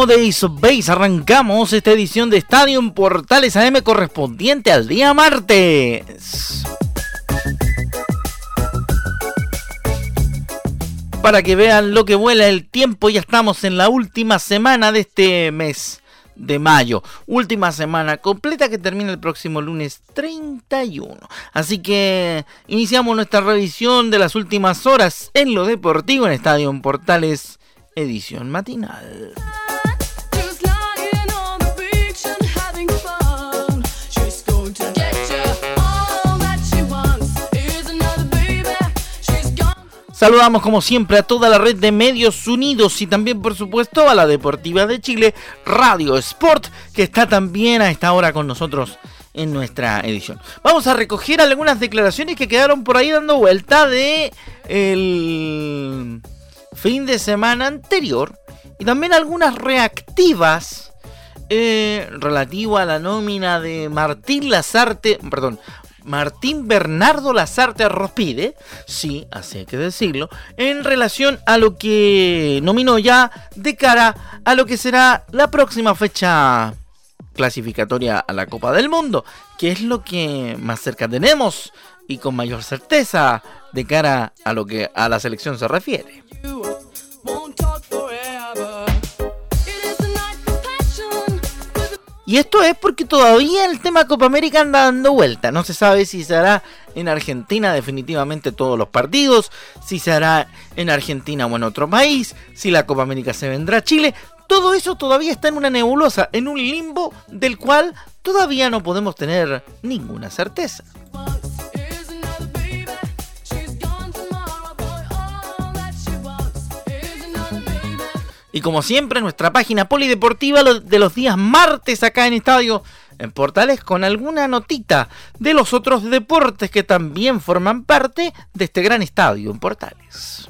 Ritmo de Ace of Base arrancamos esta edición de Estadio en Portales AM correspondiente al día martes. Para que vean lo que vuela el tiempo, ya estamos en la última semana de este mes de mayo. Última semana completa que termina el próximo lunes 31. Así que iniciamos nuestra revisión de las últimas horas en lo deportivo en Estadio Portales edición matinal. Saludamos como siempre a toda la red de medios unidos y también por supuesto a la Deportiva de Chile, Radio Sport, que está también a esta hora con nosotros en nuestra edición. Vamos a recoger algunas declaraciones que quedaron por ahí dando vuelta de el fin de semana anterior y también algunas reactivas eh, relativo a la nómina de Martín Lazarte, perdón, Martín Bernardo Lazarte Rospide, sí, así hay que decirlo, en relación a lo que nominó ya de cara a lo que será la próxima fecha clasificatoria a la Copa del Mundo, que es lo que más cerca tenemos y con mayor certeza de cara a lo que a la selección se refiere. Y esto es porque todavía el tema Copa América anda dando vuelta. No se sabe si se hará en Argentina definitivamente todos los partidos, si se hará en Argentina o en otro país, si la Copa América se vendrá a Chile. Todo eso todavía está en una nebulosa, en un limbo del cual todavía no podemos tener ninguna certeza. Y como siempre, nuestra página polideportiva de los días martes acá en Estadio en Portales con alguna notita de los otros deportes que también forman parte de este gran estadio en Portales.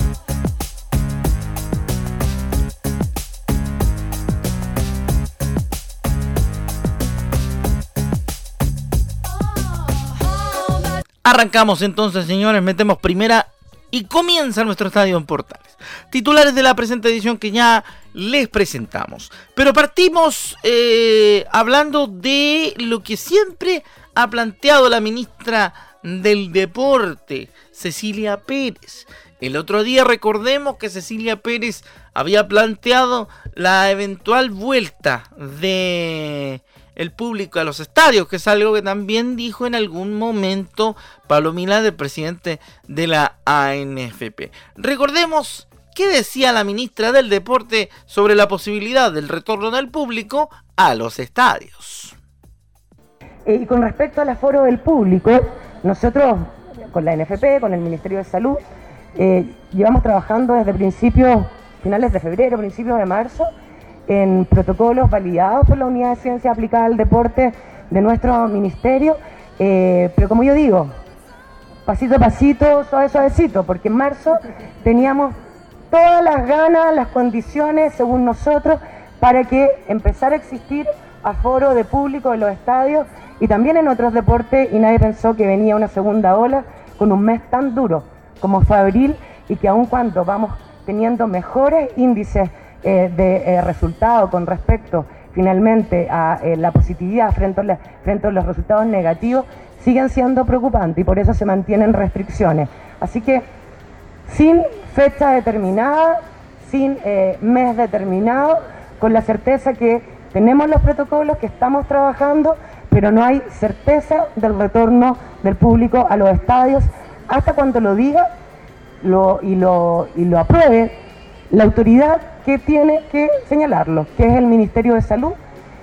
Arrancamos entonces, señores, metemos primera y comienza nuestro estadio en Portales. Titulares de la presente edición que ya les presentamos. Pero partimos eh, hablando de lo que siempre ha planteado la ministra del Deporte, Cecilia Pérez. El otro día recordemos que Cecilia Pérez había planteado la eventual vuelta de el público a los estadios, que es algo que también dijo en algún momento Palomila, el presidente de la ANFP. Recordemos qué decía la ministra del Deporte sobre la posibilidad del retorno del público a los estadios. Eh, y con respecto al aforo del público, nosotros con la ANFP, con el Ministerio de Salud, eh, llevamos trabajando desde principios, finales de febrero, principios de marzo, en protocolos validados por la Unidad de Ciencia Aplicada al Deporte de nuestro ministerio. Eh, pero como yo digo, pasito a pasito, suave, suavecito, porque en marzo teníamos todas las ganas, las condiciones, según nosotros, para que empezara a existir aforo de público en los estadios y también en otros deportes y nadie pensó que venía una segunda ola con un mes tan duro como fue abril y que aun cuando vamos teniendo mejores índices eh, de eh, resultado con respecto finalmente a eh, la positividad frente a, frente a los resultados negativos, siguen siendo preocupantes y por eso se mantienen restricciones. Así que sin fecha determinada, sin mes determinado, con la certeza que tenemos los protocolos, que estamos trabajando, pero no hay certeza del retorno del público a los estadios. Hasta cuando lo diga lo, y, lo, y lo apruebe la autoridad que tiene que señalarlo, que es el Ministerio de Salud,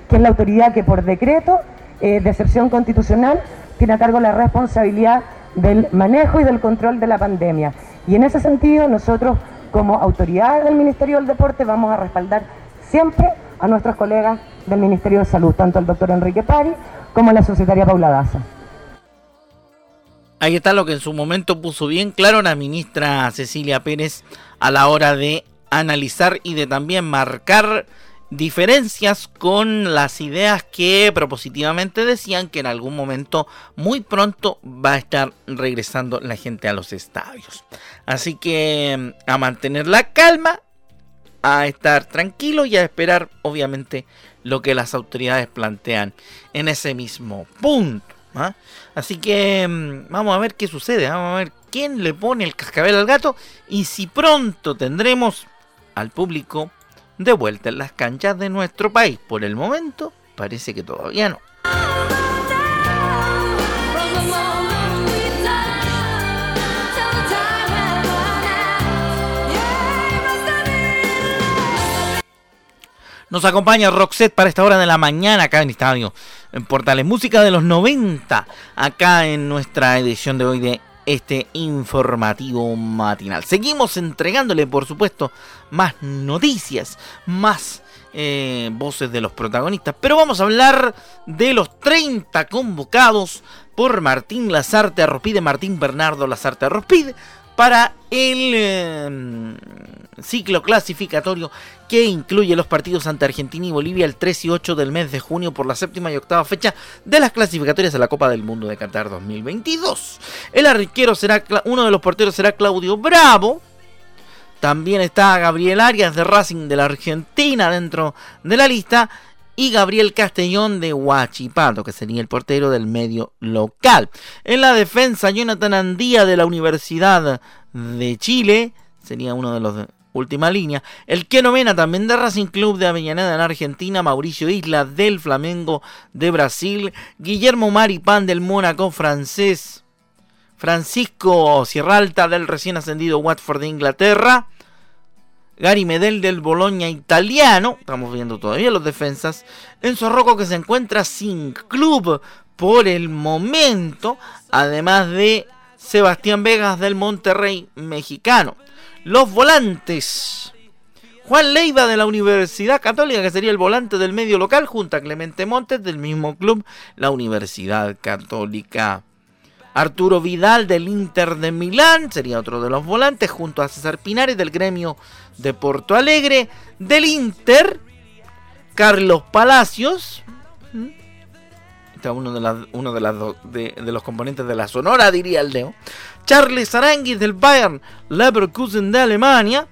que es la autoridad que por decreto eh, de excepción constitucional tiene a cargo la responsabilidad del manejo y del control de la pandemia. Y en ese sentido nosotros como autoridad del Ministerio del Deporte vamos a respaldar siempre a nuestros colegas del Ministerio de Salud, tanto el doctor Enrique Pari como la societaria Paula Daza. Ahí está lo que en su momento puso bien claro la ministra Cecilia Pérez a la hora de analizar y de también marcar diferencias con las ideas que propositivamente decían que en algún momento muy pronto va a estar regresando la gente a los estadios. Así que a mantener la calma, a estar tranquilo y a esperar obviamente lo que las autoridades plantean en ese mismo punto. ¿ah? Así que mm, vamos a ver qué sucede, vamos a ver quién le pone el cascabel al gato y si pronto tendremos al público de vuelta en las canchas de nuestro país. Por el momento parece que todavía no. Nos acompaña Roxette para esta hora de la mañana acá en Estadio en Portales. Música de los 90 acá en nuestra edición de hoy de este informativo matinal. Seguimos entregándole, por supuesto, más noticias, más eh, voces de los protagonistas. Pero vamos a hablar de los 30 convocados por Martín Lazarte Arropide, Martín Bernardo Lazarte Arropide, para el eh, ciclo clasificatorio que incluye los partidos ante Argentina y Bolivia el 3 y 8 del mes de junio por la séptima y octava fecha de las clasificatorias a la Copa del Mundo de Qatar 2022. El arquero será, uno de los porteros será Claudio Bravo. También está Gabriel Arias de Racing de la Argentina dentro de la lista y Gabriel Castellón de Huachipato, que sería el portero del medio local. En la defensa, Jonathan Andía de la Universidad de Chile, sería uno de los última línea. El que novena también de Racing Club de Avellaneda en Argentina, Mauricio Isla del Flamengo de Brasil, Guillermo Maripán del Mónaco francés, Francisco Sierralta del recién ascendido Watford de Inglaterra, Gary Medel del Boloña italiano, estamos viendo todavía los defensas, Enzo Rocco que se encuentra sin club por el momento, además de Sebastián Vegas del Monterrey mexicano. Los volantes. Juan Leiva de la Universidad Católica, que sería el volante del medio local, junto a Clemente Montes del mismo club, la Universidad Católica. Arturo Vidal del Inter de Milán, sería otro de los volantes, junto a César Pinares del gremio de Porto Alegre, del Inter, Carlos Palacios, uno de, de, los componentes de la Sonora, diría el Leo, Charles Aranguis del Bayern Leverkusen de Alemania,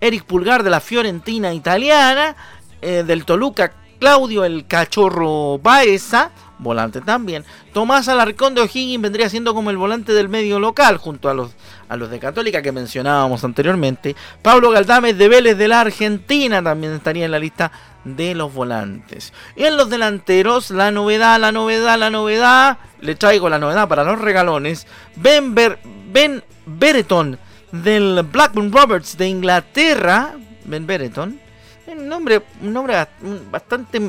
Eric Pulgar de la Fiorentina italiana, eh, del Toluca Claudio el Cachorro Baeza, volante también. Tomás Alarcón de O'Higgins vendría siendo como el volante del medio local, junto a los, a los de Católica que mencionábamos anteriormente. Pablo Galdames de Vélez de la Argentina también estaría en la lista de los volantes. Y en los delanteros, la novedad, la novedad, la novedad. Le traigo la novedad para los regalones. Ben, ben Bereton del Blackburn Roberts de Inglaterra. Ben Bereton. Un nombre, un nombre bastante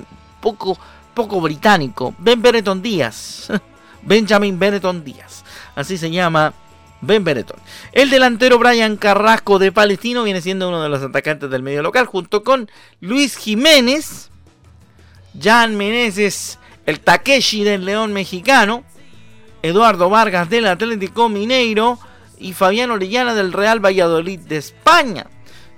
poco poco británico, Ben Benetton Díaz. Benjamin Benetton Díaz. Así se llama Ben Benetton. El delantero Brian Carrasco de Palestino viene siendo uno de los atacantes del medio local, junto con Luis Jiménez, Jan Meneses, el Takeshi del León mexicano, Eduardo Vargas del Atlético Mineiro y Fabián Orellana del Real Valladolid de España,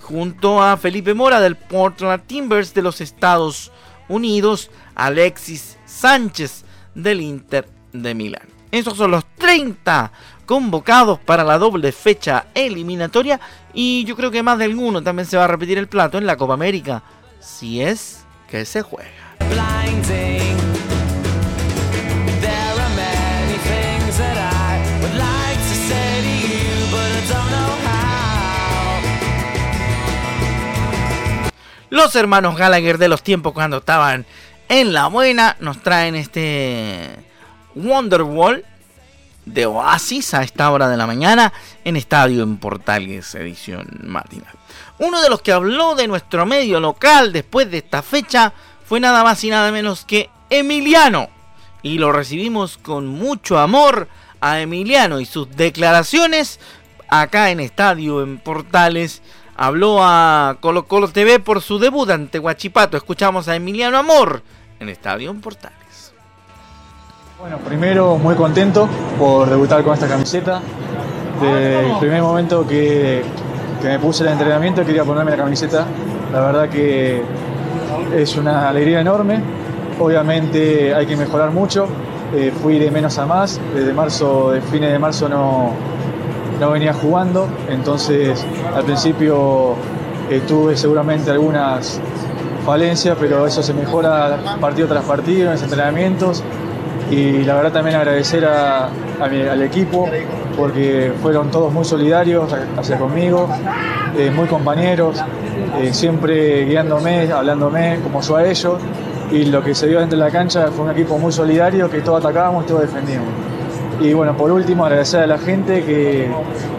junto a Felipe Mora del Portland Timbers de los Estados Unidos, Alexis Sánchez del Inter de Milán. Esos son los 30 convocados para la doble fecha eliminatoria y yo creo que más de alguno también se va a repetir el plato en la Copa América, si es que se juega. Los hermanos Gallagher de los tiempos cuando estaban en la buena nos traen este Wonderwall de Oasis a esta hora de la mañana en Estadio en Portales edición matinal. Uno de los que habló de nuestro medio local después de esta fecha fue nada más y nada menos que Emiliano. Y lo recibimos con mucho amor a Emiliano y sus declaraciones acá en Estadio, en Portales, habló a Colo Colo TV por su debut ante Guachipato. Escuchamos a Emiliano Amor en Estadio Portales. Bueno, primero muy contento por debutar con esta camiseta. Desde el primer momento que, que me puse el entrenamiento quería ponerme la camiseta. La verdad que es una alegría enorme. Obviamente hay que mejorar mucho. Eh, fui de menos a más. Desde marzo, de fines de marzo no, no venía jugando. Entonces al principio eh, tuve seguramente algunas falencias, pero eso se mejora partido tras partido en los entrenamientos. Y la verdad también agradecer al equipo porque fueron todos muy solidarios hacia conmigo, eh, muy compañeros, eh, siempre guiándome, hablándome como yo a ellos. Y lo que se vio dentro de la cancha fue un equipo muy solidario que todos atacábamos y todos defendíamos. Y bueno, por último, agradecer a la gente que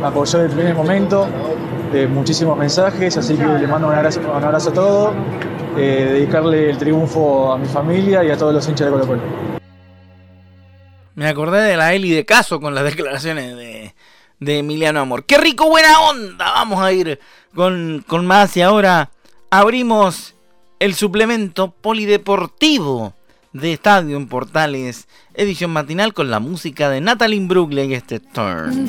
apoyó desde el primer momento, eh, muchísimos mensajes, así que le mando un abrazo, a todos, dedicarle el triunfo a mi familia y a todos los hinchas de Colo Colo. Me acordé de la Eli de caso con las declaraciones de, de Emiliano Amor. ¡Qué rico, buena onda! Vamos a ir con, con más y ahora abrimos el suplemento polideportivo de Estadio en Portales, edición matinal con la música de Natalie Brooklyn y este Turn.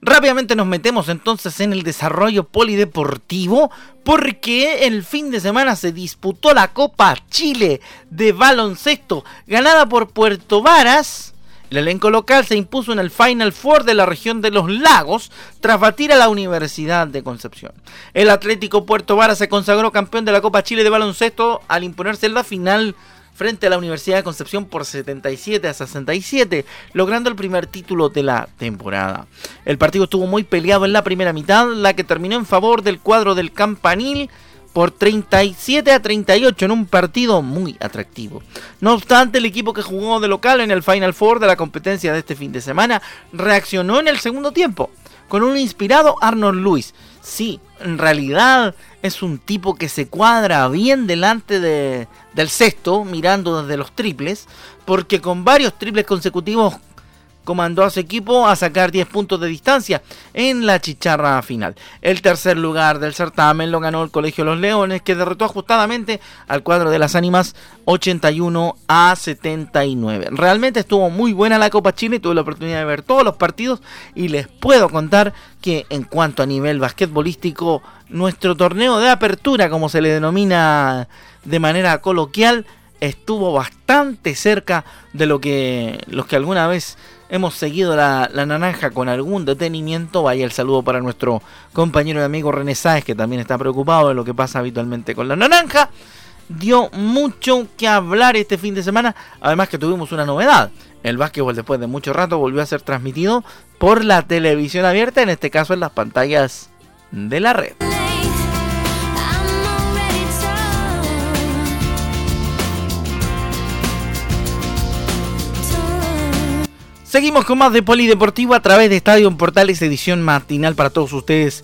Rápidamente nos metemos entonces en el desarrollo polideportivo porque el fin de semana se disputó la Copa Chile de baloncesto ganada por Puerto Varas. El elenco local se impuso en el Final Four de la región de los lagos tras batir a la Universidad de Concepción. El Atlético Puerto Varas se consagró campeón de la Copa Chile de baloncesto al imponerse en la final frente a la Universidad de Concepción por 77 a 67, logrando el primer título de la temporada. El partido estuvo muy peleado en la primera mitad, la que terminó en favor del cuadro del Campanil por 37 a 38 en un partido muy atractivo. No obstante, el equipo que jugó de local en el Final Four de la competencia de este fin de semana reaccionó en el segundo tiempo con un inspirado Arnold Lewis. Sí, en realidad es un tipo que se cuadra bien delante de, del sexto, mirando desde los triples, porque con varios triples consecutivos comandó a su equipo a sacar 10 puntos de distancia en la chicharra final. El tercer lugar del certamen lo ganó el Colegio los Leones, que derrotó ajustadamente al cuadro de las ánimas 81 a 79. Realmente estuvo muy buena la Copa Chile, tuve la oportunidad de ver todos los partidos y les puedo contar que en cuanto a nivel basquetbolístico, nuestro torneo de apertura, como se le denomina de manera coloquial, estuvo bastante cerca de lo que los que alguna vez hemos seguido la, naranja con algún detenimiento. Vaya el saludo para nuestro compañero y amigo René Sáez, que también está preocupado de lo que pasa habitualmente con la naranja. Dio mucho que hablar este fin de semana. Además que tuvimos una novedad. El básquetbol después de mucho rato volvió a ser transmitido por la televisión abierta, en este caso en las pantallas de la red. Seguimos con más de Polideportivo a través de Estadio Portales, edición matinal para todos ustedes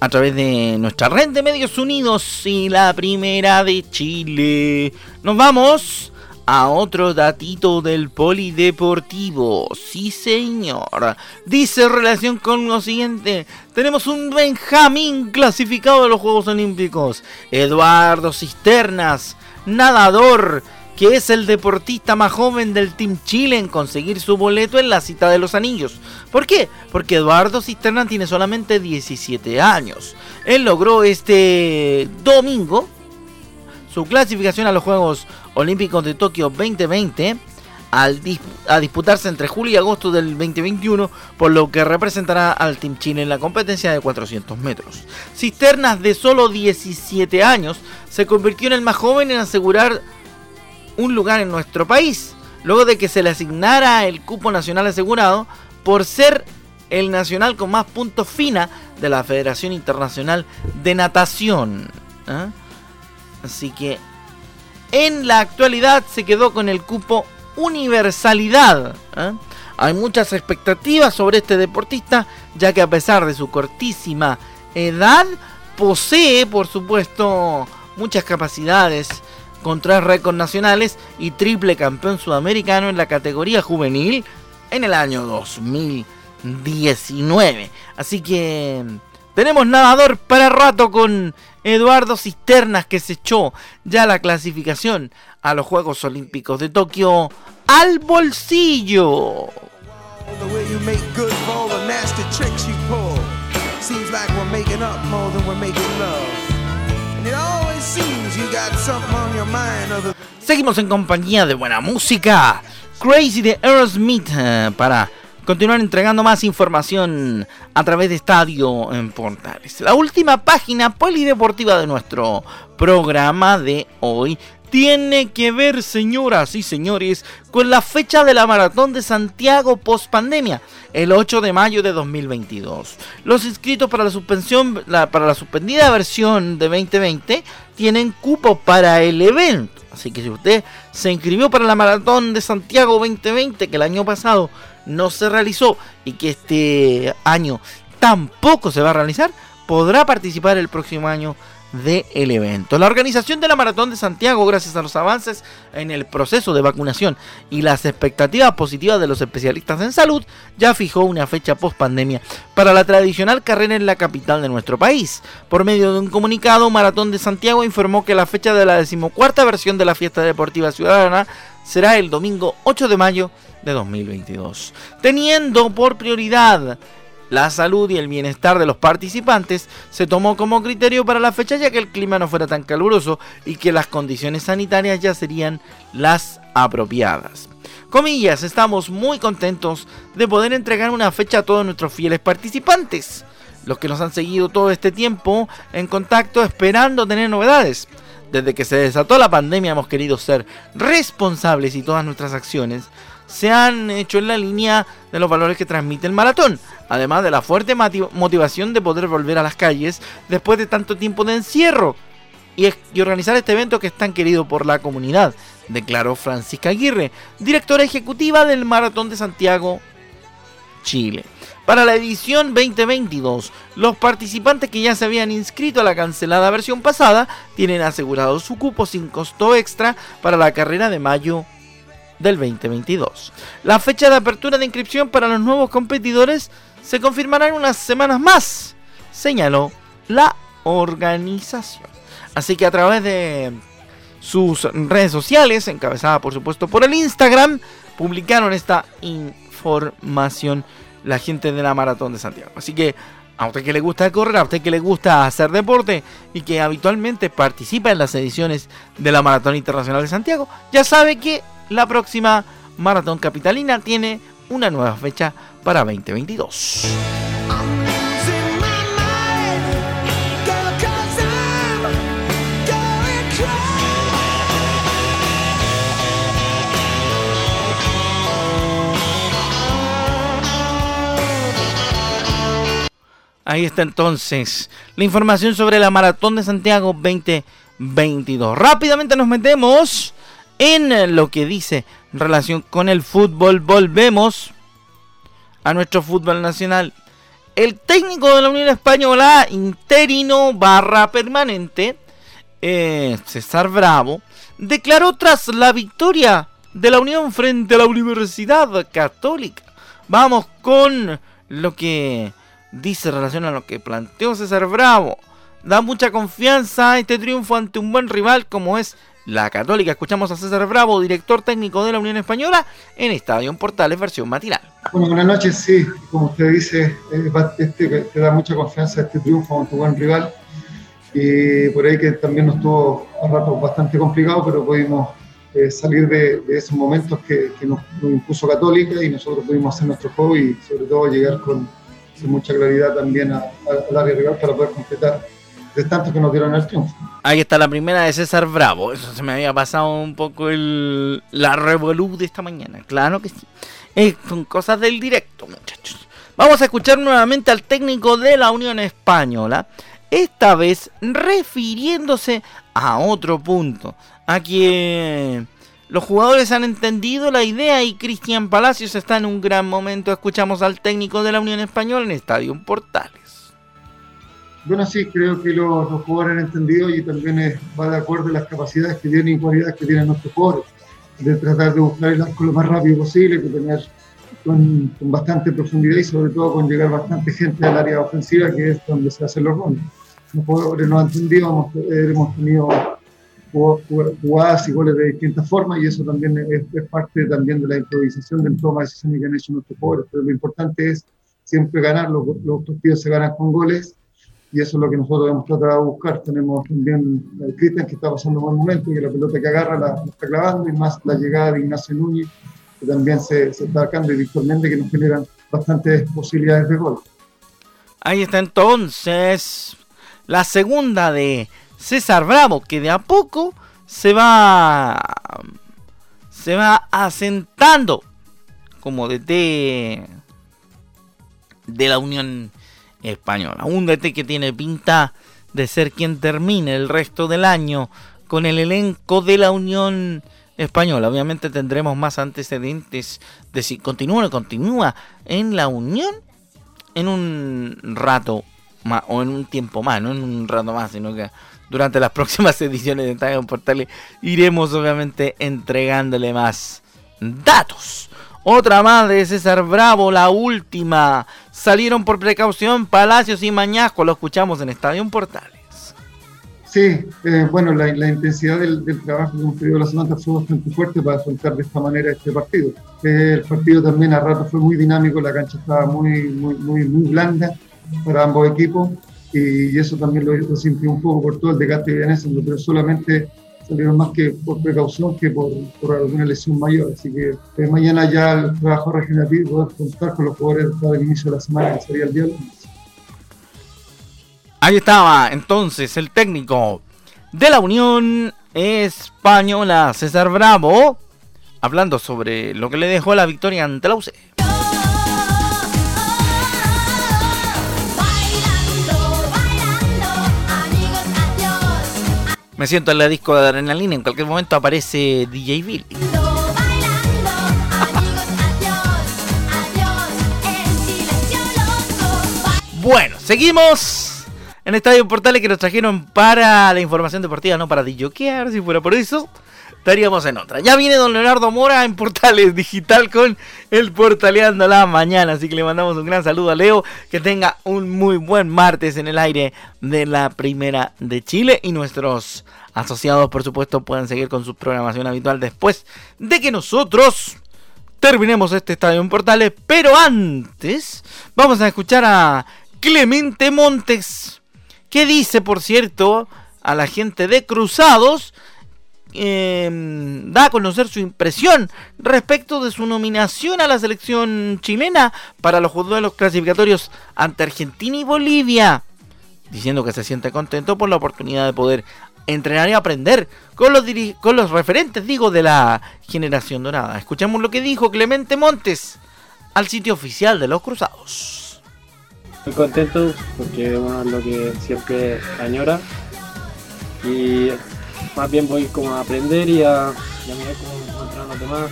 a través de nuestra red de medios unidos y la primera de Chile. Nos vamos a otro datito del Polideportivo. Sí, señor. Dice relación con lo siguiente. Tenemos un Benjamín clasificado de los Juegos Olímpicos. Eduardo Cisternas, nadador que es el deportista más joven del Team Chile en conseguir su boleto en la cita de los anillos. ¿Por qué? Porque Eduardo Cisterna tiene solamente 17 años. Él logró este domingo su clasificación a los Juegos Olímpicos de Tokio 2020 al a disputarse entre julio y agosto del 2021, por lo que representará al Team Chile en la competencia de 400 metros. Cisternas de solo 17 años se convirtió en el más joven en asegurar un lugar en nuestro país, luego de que se le asignara el cupo nacional asegurado por ser el nacional con más puntos fina de la Federación Internacional de Natación. ¿ah? Así que en la actualidad se quedó con el cupo universalidad. ¿ah? Hay muchas expectativas sobre este deportista, ya que a pesar de su cortísima edad, posee, por supuesto, muchas capacidades con tres récords nacionales y triple campeón sudamericano en la categoría juvenil en el año 2019. Así que tenemos nadador para rato con Eduardo Cisternas que se echó ya la clasificación a los Juegos Olímpicos de Tokio al bolsillo. Seguimos en compañía de buena música. Crazy de Aerosmith eh, para continuar entregando más información a través de Estadio en Portales. La última página polideportiva de nuestro programa de hoy tiene que ver, señoras y señores, con la fecha de la maratón de Santiago post pandemia, el 8 de mayo de 2022. Los inscritos para la suspensión, para la suspendida versión de 2020 tienen cupo para el evento. Así que si usted se inscribió para la maratón de Santiago 2020, que el año pasado no se realizó y que este año tampoco se va a realizar, podrá participar el próximo año del evento. La organización de la Maratón de Santiago, gracias a los avances en el proceso de vacunación y las expectativas positivas de los especialistas en salud, ya fijó una fecha post pandemia para la tradicional carrera en la capital de nuestro país. Por medio de un comunicado, Maratón de Santiago informó que la fecha de la decimocuarta versión de la fiesta deportiva ciudadana será el domingo 8 de mayo de 2022, teniendo por prioridad la salud y el bienestar de los participantes se tomó como criterio para la fecha ya que el clima no fuera tan caluroso y que las condiciones sanitarias ya serían las apropiadas. Comillas, estamos muy contentos de poder entregar una fecha a todos nuestros fieles participantes, los que nos han seguido todo este tiempo en contacto esperando tener novedades. Desde que se desató la pandemia hemos querido ser responsables y todas nuestras acciones se han hecho en la línea de los valores que transmite el maratón, además de la fuerte motivación de poder volver a las calles después de tanto tiempo de encierro y, organizar este evento que es tan querido por la comunidad, declaró Francisca Aguirre, directora ejecutiva del Maratón de Santiago, Chile. Para la edición 2022, los participantes que ya se habían inscrito a la cancelada versión pasada tienen asegurado su cupo sin costo extra para la carrera de mayo del 2022. La fecha de apertura de inscripción para los nuevos competidores se confirmará en unas semanas más, señaló la organización. Así que a través de sus redes sociales, encabezada por supuesto por el Instagram, publicaron esta información la gente de la Maratón de Santiago. Así que a usted que le gusta correr, a usted que le gusta hacer deporte y que habitualmente participa en las ediciones de la Maratón Internacional de Santiago, ya sabe que la próxima Maratón Capitalina tiene una nueva fecha para 2022. Ahí está entonces la información sobre la Maratón de Santiago 2022. Rápidamente nos metemos en lo que dice en relación con el fútbol. Volvemos a nuestro fútbol nacional. El técnico de la Unión Española, interino barra permanente, eh, César Bravo, declaró tras la victoria de la Unión frente a la Universidad Católica. Vamos con lo que dice en relación a lo que planteó César Bravo. Da mucha confianza este triunfo ante un buen rival como es la Católica. Escuchamos a César Bravo, director técnico de la Unión Española, en Estadio Portales, versión matinal. Bueno, buenas noches, sí, como usted dice, este, te da mucha confianza este triunfo con tu buen rival. Y por ahí que también nos estuvo a rato bastante complicado, pero pudimos eh, salir de, esos momentos que, nos, impuso Católica y nosotros pudimos hacer nuestro juego y sobre todo llegar con, mucha claridad también al área rival para poder completar de tanto que nos dieron el triunfo. Ahí está la primera de César Bravo. Eso se me había pasado un poco el, la revolú de esta mañana. Claro que sí. son cosas del directo, muchachos. Vamos a escuchar nuevamente al técnico de la Unión Española. Esta vez refiriéndose a otro punto. A que los jugadores han entendido la idea y Cristian Palacios está en un gran momento. Escuchamos al técnico de la Unión Española en Estadio Portales. Bueno, sí, creo que los, jugadores han entendido y también va de acuerdo a las capacidades que tienen y cualidades que tienen nuestros jugadores, de tratar de buscar el arco lo más rápido posible, que tener con, bastante profundidad y sobre todo con llegar bastante gente al área ofensiva, que es donde se hacen los goles. Los jugadores no han entendido, hemos, tenido jugadas y goles de distintas formas y eso también es, parte también de la improvisación de toma de decisiones que han hecho nuestros jugadores. Pero lo importante es siempre ganar, los, los partidos se ganan con goles y eso es lo que nosotros hemos tratado de buscar. Tenemos también el Cristian que está pasando un buen momento, y la pelota que agarra la, está clavando, y más la llegada de Ignacio Núñez, que también se, está sacando, y Víctor que nos generan bastantes posibilidades de gol. Ahí está entonces la segunda de César Bravo, que de a poco se va se va asentando como DT de la Unión española. Un DT que tiene pinta de ser quien termine el resto del año con el elenco de la Unión Española. Obviamente tendremos más antecedentes de si continúa o continúa en la Unión en un rato más o en un tiempo más, no en un rato más, sino que durante las próximas ediciones de Estadio Portales iremos obviamente entregándole más datos. Otra más de César Bravo, la última. Salieron por precaución Palacios y Mañasco. Lo escuchamos en Estadio Portales. Sí, eh, bueno, la, intensidad del, trabajo que tenido la semana fue bastante fuerte para afrontar de esta manera este partido. Eh, el partido también a rato fue muy dinámico, la cancha estaba muy, muy, muy, muy blanda para ambos equipos y, eso también lo, lo sintió un poco por todo el desgaste que viene pero solamente salieron más que por precaución que por, alguna lesión mayor. Así que eh, mañana ya el trabajo regenerativo poder contar con los jugadores hasta el inicio de la semana, que sería el día Ahí estaba entonces el técnico de la Unión Española, César Bravo, hablando sobre lo que le dejó la victoria ante la UC. Me siento en la disco de adrenalina, en cualquier momento aparece DJ Billy. Bueno, seguimos en Estadio Portales que nos trajeron para la información deportiva, no para DJokear, si fuera por eso estaríamos en otra. Ya viene don Leonardo Mora en Portales Digital con el Portaleando la mañana. Así que le mandamos un gran saludo a Leo. Que tenga un muy buen martes en el aire de la Primera de Chile. Y nuestros asociados, por supuesto, pueden seguir con su programación habitual después de que nosotros terminemos este estadio en Portales. Pero antes, vamos a escuchar a Clemente Montes. Que dice, por cierto, a la gente de Cruzados Em, da a conocer su impresión respecto de su nominación a la selección chilena para los los clasificatorios ante Argentina y Bolivia, diciendo que se siente contento por la oportunidad de poder entrenar y aprender con los, con los referentes, digo, de la generación dorada. Escuchamos lo que dijo Clemente Montes al sitio oficial de los Cruzados. Muy contento porque es lo que siempre añora y más bien voy como a aprender y a, mirar cómo encuentran los demás,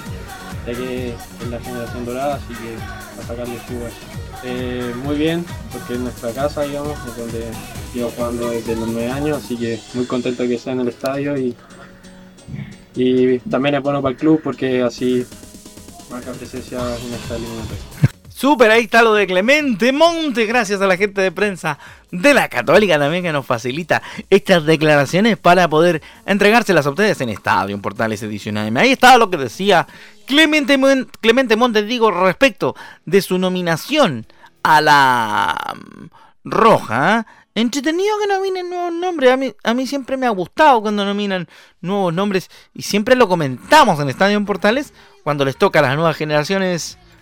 ya que es la generación dorada, así que a sacarle jugo eh, muy bien, porque es nuestra casa, digamos, es donde llevo jugando desde los nueve años, así que muy contento que sea en el estadio y, y también es bueno para el club porque así marca presencia en esta eliminatoria. Super, ahí está lo de Clemente Monte, gracias a la gente de prensa de la Católica también que nos facilita estas declaraciones para poder entregárselas a ustedes en Estadio, Portales Edición AM. Ahí estaba lo que decía Clemente, Clemente Monte, digo, respecto de su nominación a la mm, Roja. Entretenido que nominen nuevos nombres. A mí, a mí siempre me ha gustado cuando nominan nuevos nombres y siempre lo comentamos en Estadio Portales cuando les toca a las nuevas generaciones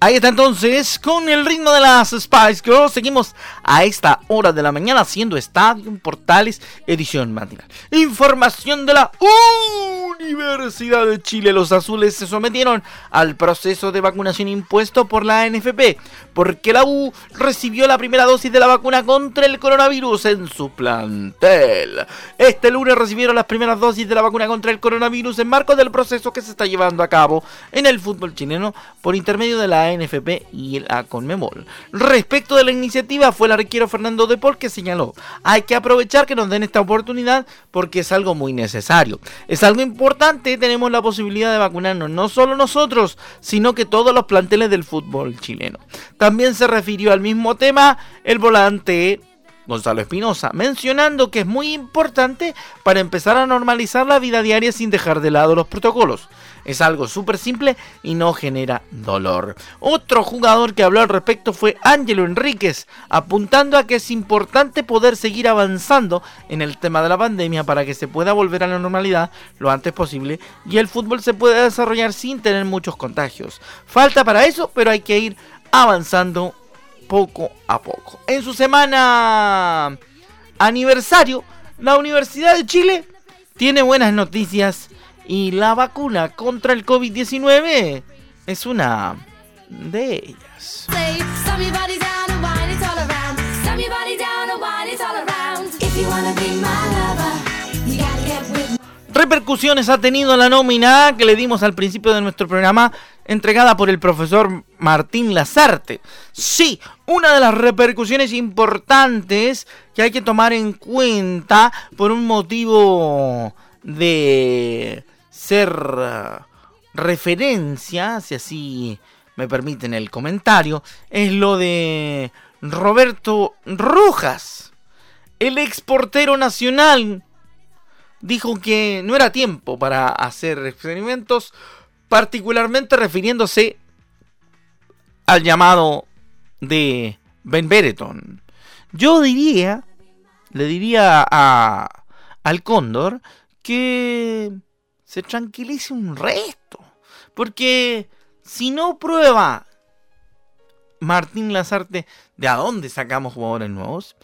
Ahí está entonces, con el ritmo de las Spice Girls, seguimos a esta hora de la mañana haciendo Estadio Portales edición matinal. Información de la Universidad de Chile. Los azules se sometieron al proceso de vacunación impuesto por la NFP porque la U recibió la primera dosis de la vacuna contra el coronavirus en su plantel. Este lunes recibieron las primeras dosis de la vacuna contra el coronavirus en marco del proceso que se está llevando a cabo en el fútbol chileno por intermedio de la NFP y la Conmebol. Respecto de la iniciativa, fue el arquero Fernando De Paul que señaló: hay que aprovechar que nos den esta oportunidad porque es algo muy necesario. Es algo importante, tenemos la posibilidad de vacunarnos, no solo nosotros, sino que todos los planteles del fútbol chileno. Se refirió al mismo tema el volante Gonzalo Espinosa, mencionando que es muy importante para empezar a normalizar la vida diaria sin dejar de lado los protocolos. Es algo súper simple y no genera dolor. Otro jugador que habló al respecto fue Ángelo Enríquez, apuntando a que es importante poder seguir avanzando en el tema de la pandemia para que se pueda volver a la normalidad lo antes posible y el fútbol se pueda desarrollar sin tener muchos contagios. Falta para eso, pero hay que ir avanzando poco a poco. En su semana aniversario, la Universidad de Chile tiene buenas noticias y la vacuna contra el COVID-19 es una de ellas. Repercusiones ha tenido la nómina que le dimos al principio de nuestro programa, entregada por el profesor Martín Lazarte. Sí, una de las repercusiones importantes que hay que tomar en cuenta por un motivo de ser uh, referencia, si así me permiten el comentario, es lo de Roberto Rojas, el exportero nacional dijo que no era tiempo para hacer experimentos, particularmente refiriéndose al llamado de Ben Bereton. Yo diría, le diría a, al cóndor que se tranquilice un resto, porque si no prueba Martín Lazarte de a dónde sacamos jugadores nuevos,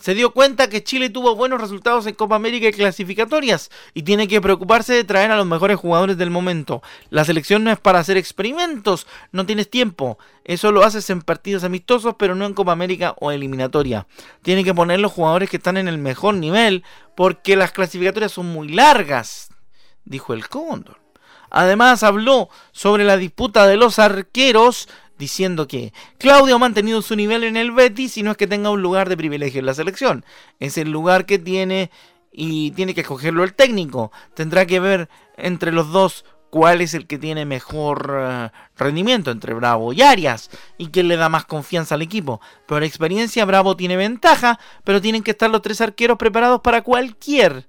se dio cuenta que Chile tuvo buenos resultados en Copa América y clasificatorias y tiene que preocuparse de traer a los mejores jugadores del momento. La selección no es para hacer experimentos, no tienes tiempo. Eso lo haces en partidos amistosos, pero no en Copa América o eliminatoria. Tiene que poner los jugadores que están en el mejor nivel porque las clasificatorias son muy largas, dijo el Cóndor. Además habló sobre la disputa de los arqueros diciendo que Claudio ha mantenido su nivel en el Betis y no es que tenga un lugar de privilegio en la selección. Es el lugar que tiene y tiene que escogerlo el técnico. Tendrá que ver entre los dos cuál es el que tiene mejor eh, rendimiento entre Bravo y Arias y quién le da más confianza al equipo. Por experiencia Bravo tiene ventaja, pero tienen que estar los tres arqueros preparados para cualquier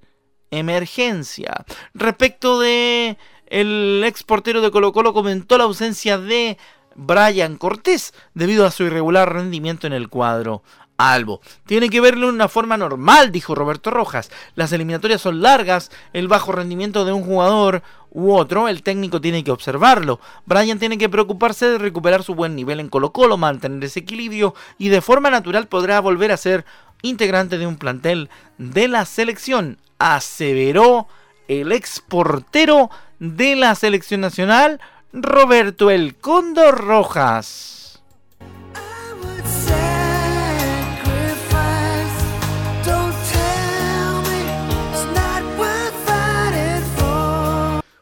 emergencia. Respecto de el ex portero de Colo Colo comentó la ausencia de Brian Cortés debido a su irregular rendimiento en el cuadro albo. Tiene que verlo de una forma normal, dijo Roberto Rojas. Las eliminatorias son largas, el bajo rendimiento de un jugador u otro, el técnico tiene que observarlo. Brian tiene que preocuparse de recuperar su buen nivel en Colo Colo, mantener ese equilibrio y de forma natural podrá volver a ser integrante de un plantel de la selección, aseveró el ex portero de la selección nacional, Roberto El Cóndor Rojas.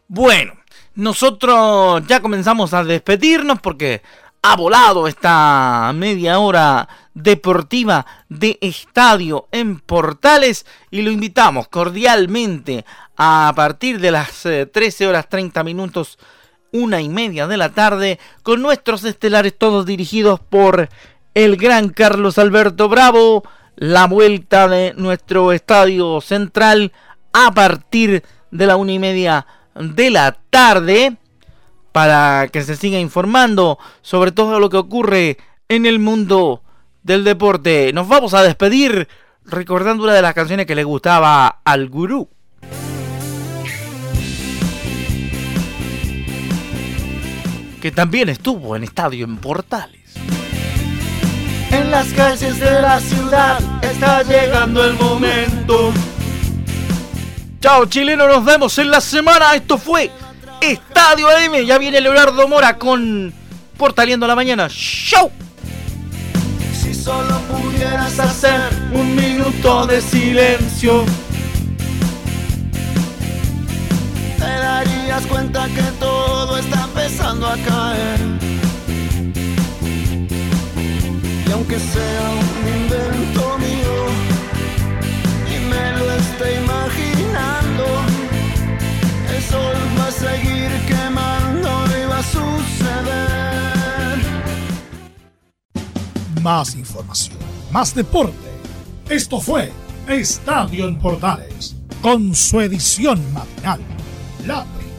Bueno, nosotros ya comenzamos a despedirnos porque ha volado esta media hora deportiva de estadio en Portales y lo invitamos cordialmente a partir de las 13 eh, horas 30 minutos una y media de la tarde, con nuestros estelares todos dirigidos por el gran Carlos Alberto Bravo, la vuelta de nuestro estadio central a partir de la una y media de la tarde, para que se siga informando sobre todo lo que ocurre en el mundo del deporte. Nos vamos a despedir recordando una de las canciones que le gustaba al gurú. Que también estuvo en Estadio en Portales. en las calles de la ciudad está llegando el momento. Chao chileno, nos vemos en la semana. Esto fue Estadio AM. Ya viene Leonardo Mora con Portaliendo la Mañana. ¡Show! Si solo pudieras hacer un minuto de silencio, darías cuenta que todo está empezando a caer. Y aunque sea un invento mío y me lo esté imaginando, el sol va a seguir quemando y va a suceder. Más información, más deporte. Esto fue Estadio en Portales, con su edición matinal. La